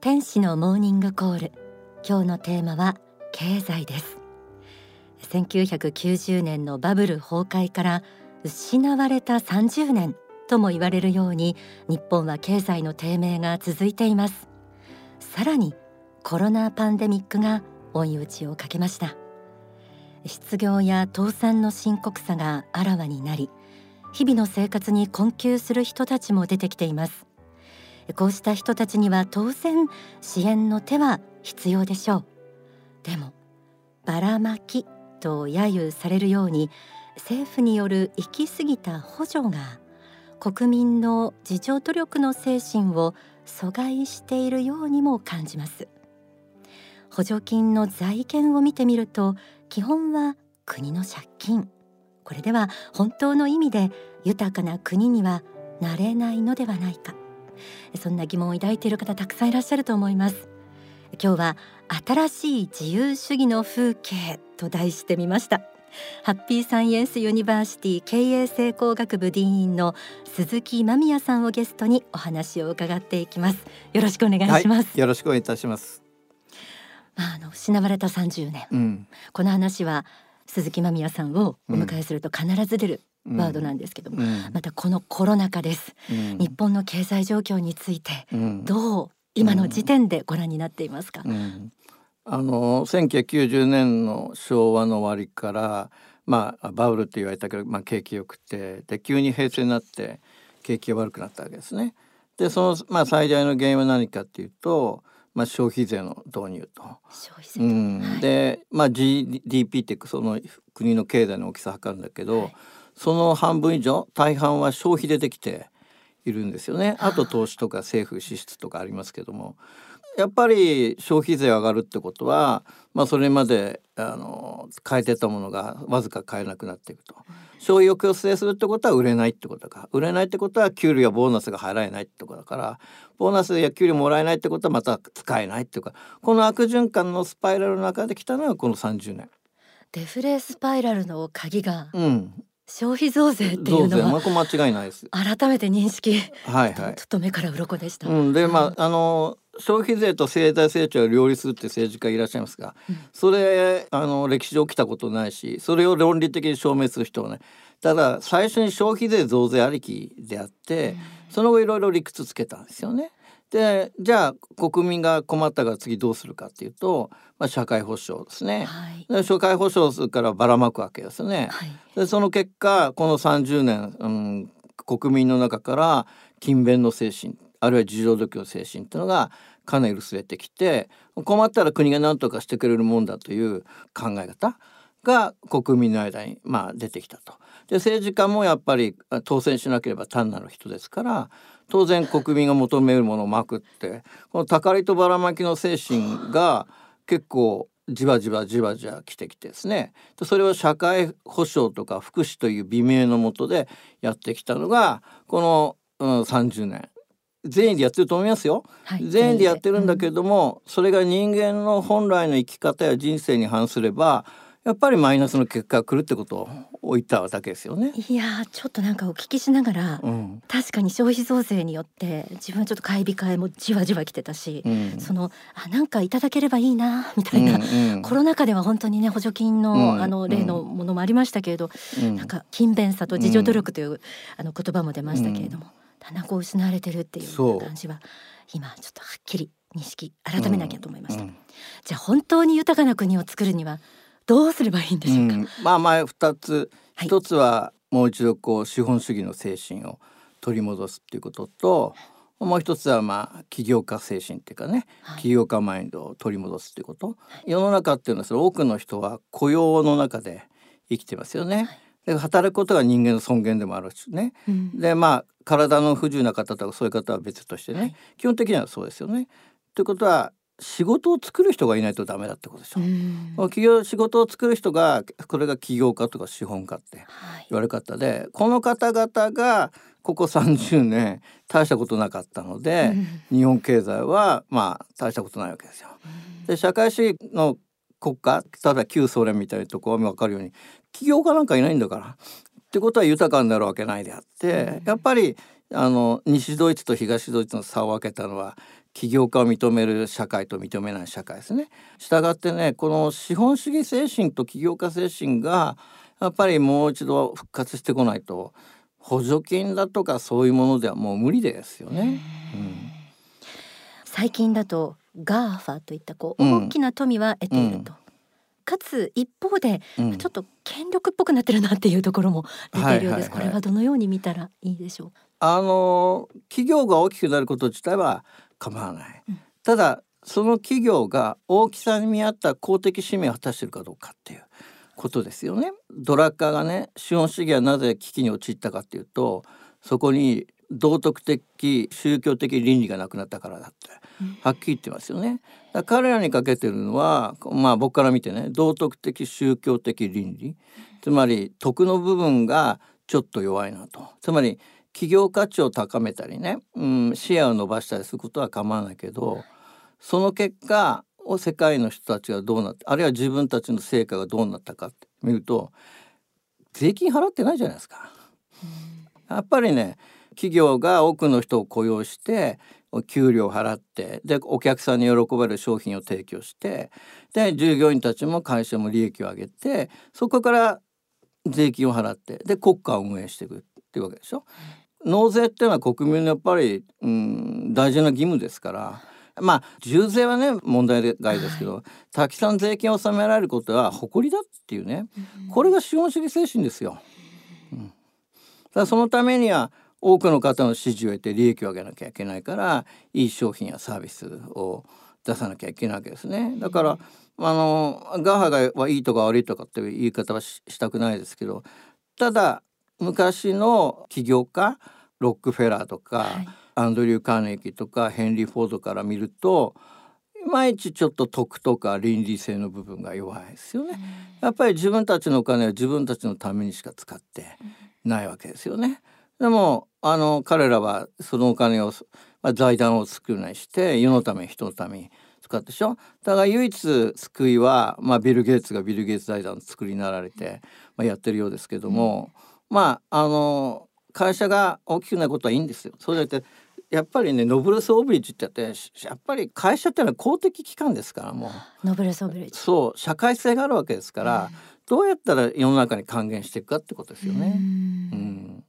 天使のモーニングコール。今日のテーマは経済です。1990年のバブル崩壊から失われた30年とも言われるように日本は経済の低迷が続いています。さらにコロナパンデミックが追い打ちをかけました。失業や倒産の深刻さがあらわになり日々の生活に困窮する人たちも出てきています。こうした人たちには当然支援の手は必要でしょう。でもばらまきと揶揄されるように政府による行き過ぎた補助が国民の自助努力の精神を阻害しているようにも感じます。補助金の財源を見てみると基本は国の借金。これでは本当の意味で豊かな国にはなれないのではないか。そんな疑問を抱いている方たくさんいらっしゃると思います。今日は新しい自由主義の風景と題してみました。ハッピーサイエンスユニバーシティ経営成功学部ディーンの鈴木間宮さんをゲストにお話を伺っていきます。よろしくお願いします、はい、よろしくお願いいたします。まあ、あの失われた30年、うん、この話は鈴木間宮さんをお迎えすると必ず出るワードなんですけども、うん、またこのコロナ禍です、うん、日本の経済状況についてどう今の時点でご覧になっていますか、あの1990年の昭和の終わりからまあバブルって言われたけど、まあ、景気よくてで急に平成になって景気が悪くなったわけですね。でその、まあ、最大の原因は何かっていうとまあ、消費税の導入と。消費税、うん、で、まあ、GDP ってその国の経済の大きさを測るんだけど、はい、その半分以上大半は消費でできているんですよね。あ。と投資とか政府支出とかありますけども。やっぱり消費税上がるってことは、まあ、それまであの変えてたものがわずか買えなくなっていくと。消費を抑制するってことは売れないってことだから。売れないってことは給料やボーナスが払えないってことだから。ボーナスや給料もらえないってことはまた使えないっていうか。この悪循環のスパイラルの中で来たのはこの30年。デフレスパイラルの鍵が、うん、消費増税っていうのは、まあ、間違いないです。改めて認識。はいはい。ちょっと目から鱗でした。うん、で、まあ、あの消費税と経済成長を両立するって政治家いらっしゃいますが、うん、それあの歴史上起きたことないしそれを論理的に証明する人はねただ最初に消費税増税ありきであって、うん、その後いろいろ理屈つけたんですよね。でじゃあ国民が困ったから次どうするかっていうと、まあ、社会保障ですね、はい、社会保障からばらまくわけですね。はい、でその結果この30年、うん、国民の中から勤勉の精神あるいは自助努力の精神っていうのがかなり薄れてきて困ったら国が何とかしてくれるもんだという考え方が国民の間にまあ出てきたと。で政治家もやっぱり当選しなければ単なる人ですから当然国民が求めるものをまくってこのたかりとばらまきの精神が結構じわじわじわじわ来てきてですね。それを社会保障とか福祉という美名のもとでやってきたのがこの、うん、30年全員でやってると思いますよ、はい、全員でやってるんだけれども、うん、それが人間の本来の生き方や人生に反すればやっぱりマイナスの結果が来るってことを言っただけですよね。いやちょっとなんかお聞きしながら、うん、確かに消費増税によって自分ちょっと買い控えもじわじわ来てたし、うん、そのあなんかいただければいいなみたいな、うんうん、コロナ禍では本当にね補助金の、うん、あの例のものもありましたけれど、うん、なんか勤勉さと自助努力という、あの言葉も出ましたけれども。棚子を失われてるっていう。感じは今ちょっとはっきり認識改めなきゃと思いました、うん。うん、じゃあ本当に豊かな国を作るにはどうすればいいんでしょうか、うん、まあまあ二つ。一、はい、つはもう一度こう資本主義の精神を取り戻すっていうことともう一つはまあ起業家精神っていうかね、はい、起業家マインドを取り戻すっていうこと、はい、世の中っていうのはその多くの人は雇用の中で生きてますよね。で働くことが人間の尊厳でもあるしね、うん、でまあ体の不自由な方とかそういう方は別としてね、はい、基本的にはそうですよね。ということは仕事を作る人がいないとダメだってことでしょ。う企業仕事を作る人がこれが起業家とか資本家って言われ方で、はい、この方々がここ30年大したことなかったので、日本経済はまあ大したことないわけですよ。で社会主義の国家ただ旧ソ連みたいなところは分かるように起業家なんかいないんだから。ってことは豊かになるわけないであって、やっぱりあの西ドイツと東ドイツの差を分けたのは起業家を認める社会と認めない社会ですね。したがってねこの資本主義精神と起業家精神がやっぱりもう一度復活してこないと補助金だとかそういうものではもう無理ですよね。うん、最近だと GAFA といったこう大きな富は得ていると、うん。かつ一方で、ちょっと権力っぽくなってるなっていうところも出ているようです、これはどのように見たらいいでしょう？あの企業が大きくなること自体は構わない、うん、ただその企業が大きさに見合った公的使命を果たしているかどうかっていうことですよね。ドラッカーがね資本主義はなぜ危機に陥ったかっていうとそこに道徳的宗教的倫理がなくなったからだってはっきり言ってますよね。だ彼らにかけてるのはまあ僕から見てね道徳的宗教的倫理。つまり徳の部分がちょっと弱いなと。つまり企業価値を高めたりね、うん、シェアを伸ばしたりすることは構わないけどその結果を世界の人たちがどうなってあるいは自分たちの成果がどうなったかって見ると税金払ってないじゃないですか。やっぱりね企業が多くの人を雇用して給料を払ってでお客さんに喜ばれる商品を提供してで従業員たちも会社も利益を上げてそこから税金を払ってで国家を運営していくっていうわけでしょ。納税っていうのは国民のやっぱり、うん、大事な義務ですからまあ重税はね問題外ですけど、はい、たくさん税金を納められることは誇りだっていうね、これが資本主義精神ですよ。うん、だそのためには多くの方の支持を得て利益を上げなきゃいけないからいい商品やサービスを出さなきゃいけないわけですね。だから、あのガーハがはいいとか悪いとかっていう言い方はしたくないですけどただ昔の起業家ロックフェラーとか、はい、アンドリュー・カーネギーとかヘンリー・フォードから見るといまいちちょっと徳とか倫理性の部分が弱いですよね。やっぱり自分たちのお金は自分たちのためにしか使ってないわけですよね。でもあの彼らはそのお金を、まあ、財団を作るなりして世のため人のために使ってしょだから唯一救いは、まあ、ビル・ゲイツがビル・ゲイツ財団を作りになられて、まあ、やってるようですけども、うん、まああの会社が大きくなることはいいんですよ。そうやってやっぱりねノブルス・オブリッジってやってやっぱり会社ってのは公的機関ですからもう。ノブルス・オブリッジそう社会性があるわけですから、うん、どうやったら世の中に還元していくかってことですよね。うん。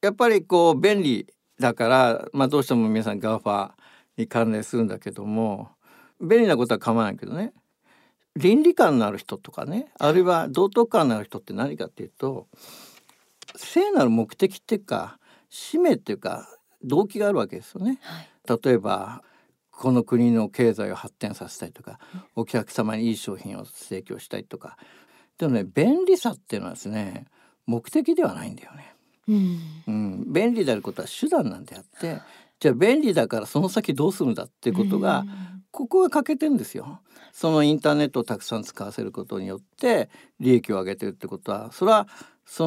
やっぱりこう便利だから、まあ、どうしても皆さん GAFA に関連するんだけども便利なことは構わないけどね。倫理観のある人とかねあるいは道徳観のある人って何かっていうと聖なる目的っていうか使命っていうか動機があるわけですよね。はい、例えばこの国の経済を発展させたいとかお客様にいい商品を提供したいとかでもね便利さっていうのはですね目的ではないんだよね。うん、うん、便利であることは手段なんであってじゃあ便利だからその先どうするんだっていうことが、うん、ここが欠けてんですよ。そのインターネットをたくさん使わせることによって利益を上げてるってことはそれはそ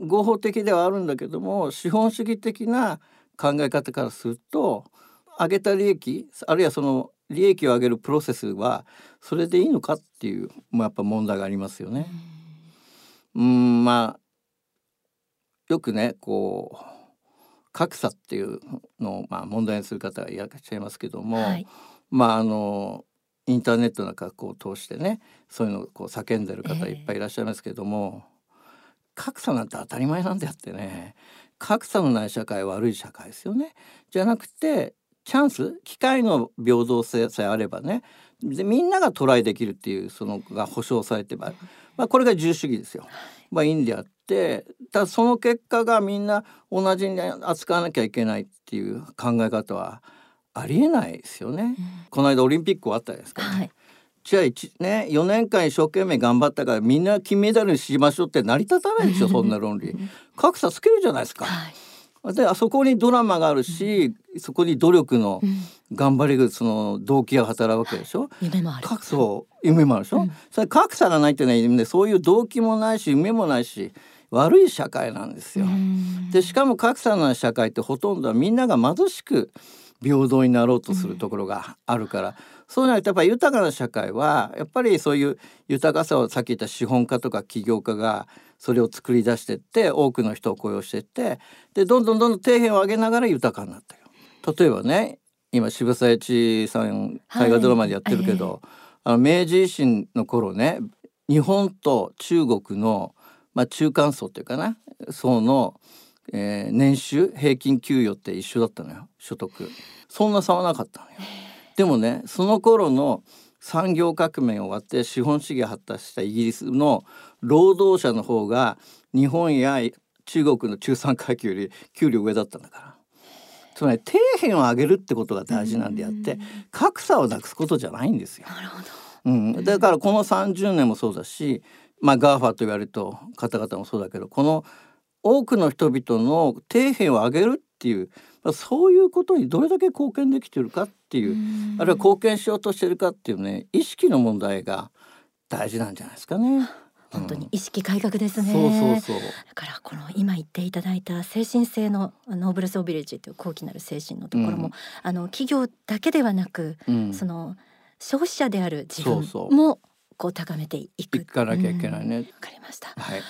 の合法的ではあるんだけども資本主義的な考え方からすると上げた利益あるいはその利益を上げるプロセスはそれでいいのかっていう、まあ、やっぱ問題がありますよね。うんまあよくねこう格差っていうのをまあ問題にする方がいらっしゃいますけども、はい、まああのインターネットなんかこう通してねそういうのをこう叫んでる方いっぱいいらっしゃいますけども、えー、格差なんて当たり前なんであってね格差のない社会は悪い社会ですよね。じゃなくてチャンス機会の平等性さえあればねでみんながトライできるっていうそのが保障されてば、まあ、これが自由主義ですよ。まあ、いいんであってたその結果がみんな同じに扱わなきゃいけないっていう考え方はありえないですよね。うん、この間オリンピック終わったですか、ね、はいじゃあね4年間一生懸命頑張ったからみんな金メダルにしましょうって成り立たないでしょそんな論理。格差つけるじゃないですか。はいであそこにドラマがあるし、うん、そこに努力の頑張りがその動機が働くわけでしょ。夢もある。そう夢もあるでしょ。うん、それ格差がないってねそういう動機もないし夢もないし悪い社会なんですよ。でしかも格差のない社会ってほとんどはみんなが貧しく平等になろうとするところがあるから、うん、そうなるとやっぱり豊かな社会はやっぱりそういう豊かさをさっき言った資本家とか起業家がそれを作り出してって多くの人を雇用してってでどんどんどんどん底辺を上げながら豊かになったよ。例えばね今渋沢栄一さん大河ドラマでやってるけど、はいあの明治維新の頃ね日本と中国の、まあ、中間層っていうかな層の、えー、年収平均給与って一緒だったのよ所得そんな差はなかったのよ。でもねその頃の産業革命終わって資本主義発達したイギリスの労働者の方が日本や中国の中産階級より給料上だったんだから。つまり底辺を上げるってことが大事なんであって格差をなくすことじゃないんですよ。うん、だからこの30年もそうだし、まあ、 GAFA と言われると方々もそうだけどこの多くの人々の底辺を上げるっていうそういうことにどれだけ貢献できてるかっていうあるいは貢献しようとしてるかっていうね意識の問題が大事なんじゃないですかね。本当に意識改革ですね、うん、そうそうそうだからこの今言っていただいた精神性のノーブルソービリッジという高貴なる精神のところも、うん、あの企業だけではなく、うん、その消費者である自分もこう高めていく。いかなきゃいけないね。わ、かりました。はい。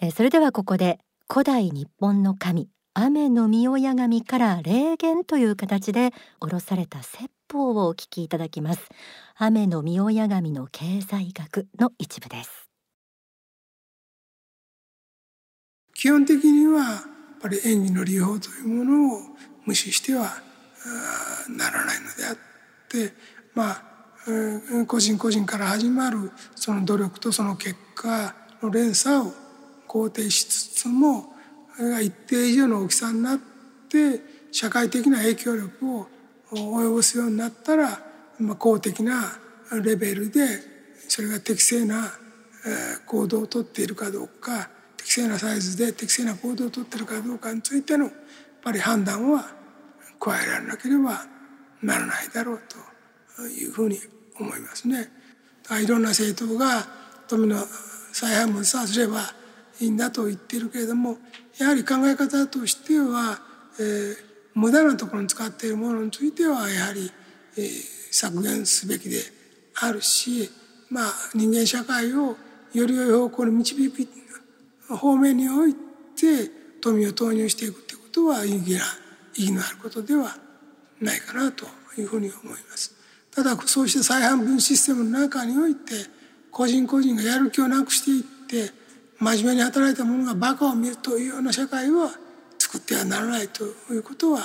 えー、それではここで古代日本の神雨の御親神から霊言という形で下ろされた説法をお聞きいただきます。雨の御親神の経済学の一部です。基本的にはやっぱり演技の利用というものを無視してはならないのであってまあ個人個人から始まるその努力とその結果の連鎖を肯定しつつも一定以上の大きさになって社会的な影響力を及ぼすようになったら、まあ、公的なレベルでそれが適正な行動をとっているかどうか適正なサイズで適正な行動をとっているかどうかについてのやっぱり判断は加えられなければならないだろうというふうに思いますね。いろんな政党が富の再配分さすればいいんだと言ってるけれどもやはり考え方としては、えー、無駄なところに使っているものについてはやはり、えー、削減すべきであるし、まあ、人間社会をより良い方向に導く方面において富を投入していくということは意義な意義のあることではないかなというふうに思います。ただそうした再半分システムの中において個人個人がやる気をなくしていって真面目に働いた者がバカを見るというような社会は作ってはならないということは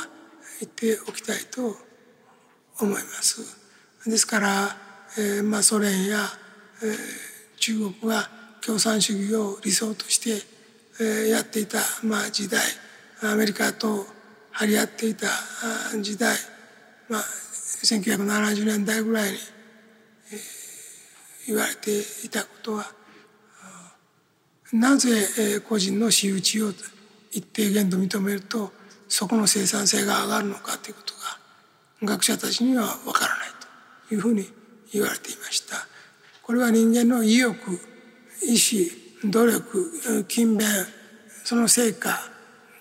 言っておきたいと思います。ですから、えー、まあソ連や、えー、中国が共産主義を理想として、えー、やっていた、まあ、時代アメリカと張り合っていた時代、まあ、1970年代ぐらいに、えー、言われていたことはなぜ個人の私有地を一定限度認めるとそこの生産性が上がるのかということが学者たちには分からないというふうに言われていました。これは人間の意欲意志努力勤勉その成果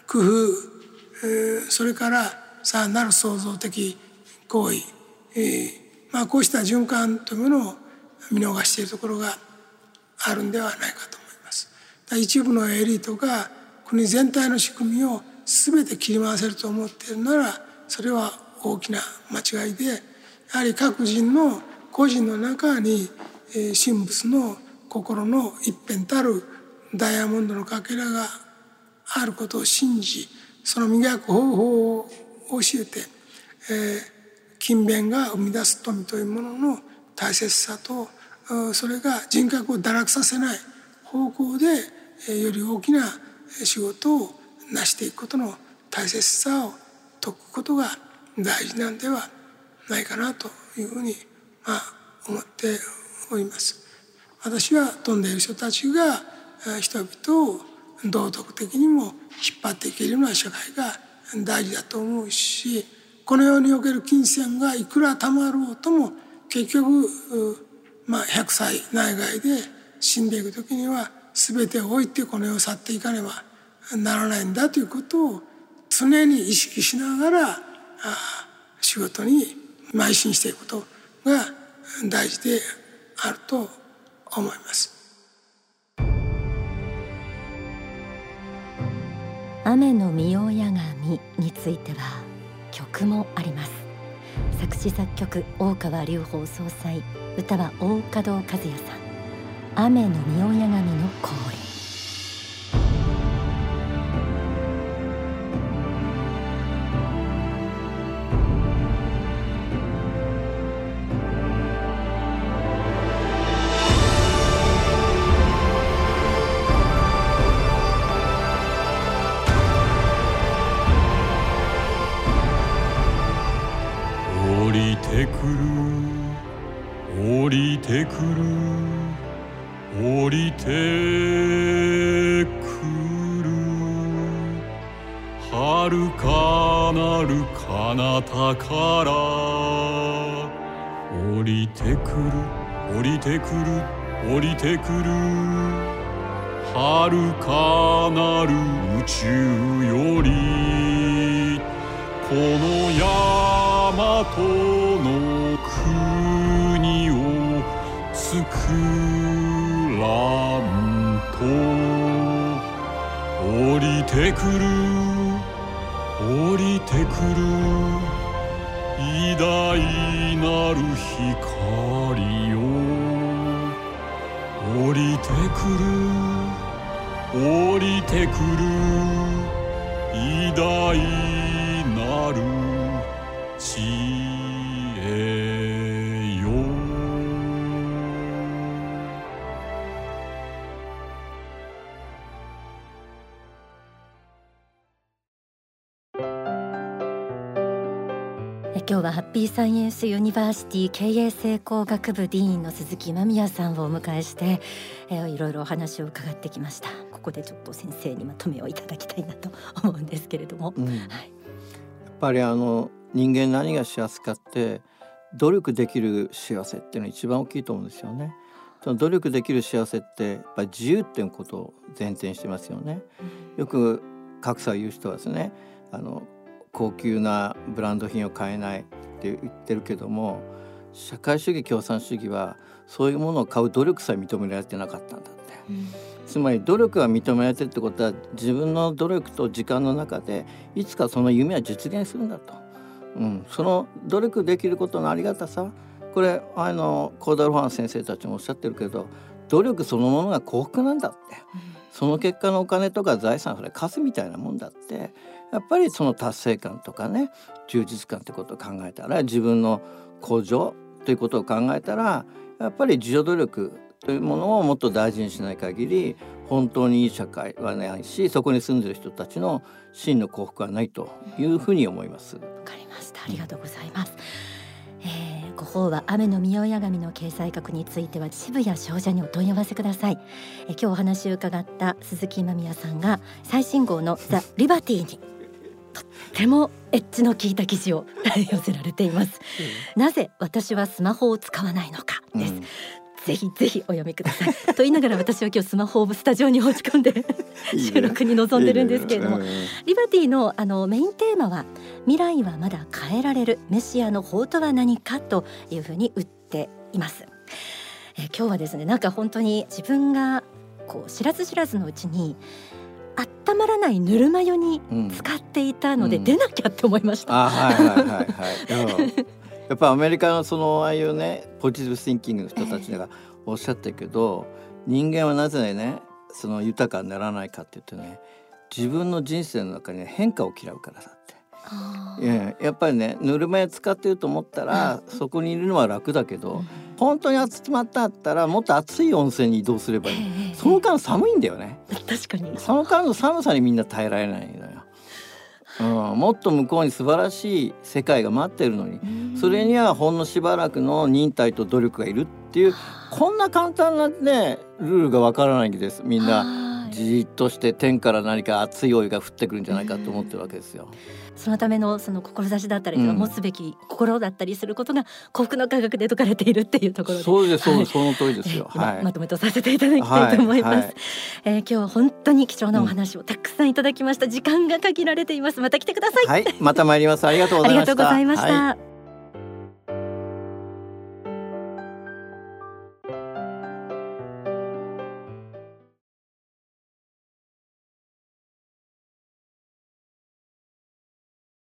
工夫それからさらなる創造的行為、まあ、こうした循環というものを見逃しているところがあるんではないかと一部のエリートが国全体の仕組みを全て切り回せると思っているならそれは大きな間違いでやはり各人の個人の中に神仏の心の一辺たるダイヤモンドのかけらがあることを信じその磨く方法を教えて、えー、勤勉が生み出す富というものの大切さとそれが人格を堕落させない方向でより大きな仕事を成していくことの大切さを説くことが大事なんではないかなというふうにまあ思っております。私は飛んでいる人たちが人々を道徳的にも引っ張っていけるような社会が大事だと思うしこの世における金銭がいくらたまろうとも結局まあ100歳内外で死んでいく時には全てを置いてこの世を去っていかねばならないんだということを常に意識しながら仕事に邁進していくことが大事であると思います。雨の御親神については曲もあります作詞作曲大川隆法総裁歌は大門和也さん雨の御親神の降臨。降りてくる。遥かなる彼方から降りてくる。降りてくる。降りてくる。遥かなる宇宙よりこの大和の国を作らんと降りてくる降りてくる偉大なる光よ降りてくる降りてくる偉大なる地今日はハッピーサイエンスユニバーシティ経営成功学部ディーンの鈴木間宮さんをお迎えして、えー、いろいろお話を伺ってきました。ここでちょっと先生にまとめをいただきたいなと思うんですけれども、うん、はい、やっぱりあの人間何が幸せかって努力できる幸せっていうのが一番大きいと思うんですよね。その努力できる幸せってやっぱり自由っていうことを前提にしてますよね。よく格差を言う人はですねあの高級なブランド品を買えないって言ってるけども社会主義共産主義はそういうものを買う努力さえ認められてなかったんだって、うん、つまり努力が認められてるってことは自分の努力と時間の中でいつかその夢は実現するんだと、うん、その努力できることのありがたさ。これあのコーダルファン先生たちもおっしゃってるけど努力そのものが幸福なんだって、うん、その結果のお金とか財産それ数みたいなもんだってやっぱりその達成感とかね充実感ってことを考えたら自分の向上ということを考えたらやっぱり自助努力というものをもっと大事にしない限り本当にいい社会はないしそこに住んでる人たちの真の幸福はないというふうに思います。わかりましたありがとうございます。えー、ご方は雨の御親神の掲載額については渋谷商社にお問い合わせください。え、今日お話を伺った鈴木今宮さんが最新号のザ・リバティにとってもエッジの効いた記事を 寄せられています、うん、なぜ私はスマホを使わないのかです、うん、ぜひぜひお読みください。と言いながら私は今日スマホをスタジオに持ち込んで 収録に臨んでるんですけれどもリバティのあのメインテーマは未来はまだ変えられるメシアの法とは何かというふうに打っています。え今日はですねなんか本当に自分がこう知らず知らずのうちに温まらないぬるま湯に使っていたので、出なきゃって思いました。はいはいはいはい。やっぱアメリカのそのああいうねポジティブシンキングの人たちがおっしゃってるけど、えー、人間はなぜねその豊かにならないかって言ってね自分の人生の中に、変化を嫌うからさって。ややっぱりねぬるま湯使ってると思ったら、そこにいるのは楽だけど、うん、本当に集まったったらもっと暑い温泉に移動すればいい、えー、その間寒いんだよね。確かに。その間の寒さにみんな耐えられないのよ。うん、もっと向こうに素晴らしい世界が待ってるのにそれにはほんのしばらくの忍耐と努力がいるっていうこんな簡単なねルールがわからないんです。みんなじっとして天から何か熱いお湯が降ってくるんじゃないかと思ってるわけですよ。そのためのその志だったりとか、持つべき心だったりすることが幸福の科学で説かれているっていうところでそうです、はい、その通りですよ、はい、まとめとさせていただきたいと思います、はいはい、えー、今日は本当に貴重なお話をたくさんいただきました、時間が限られています。また来てください。はい。また参ります。ありがとうございました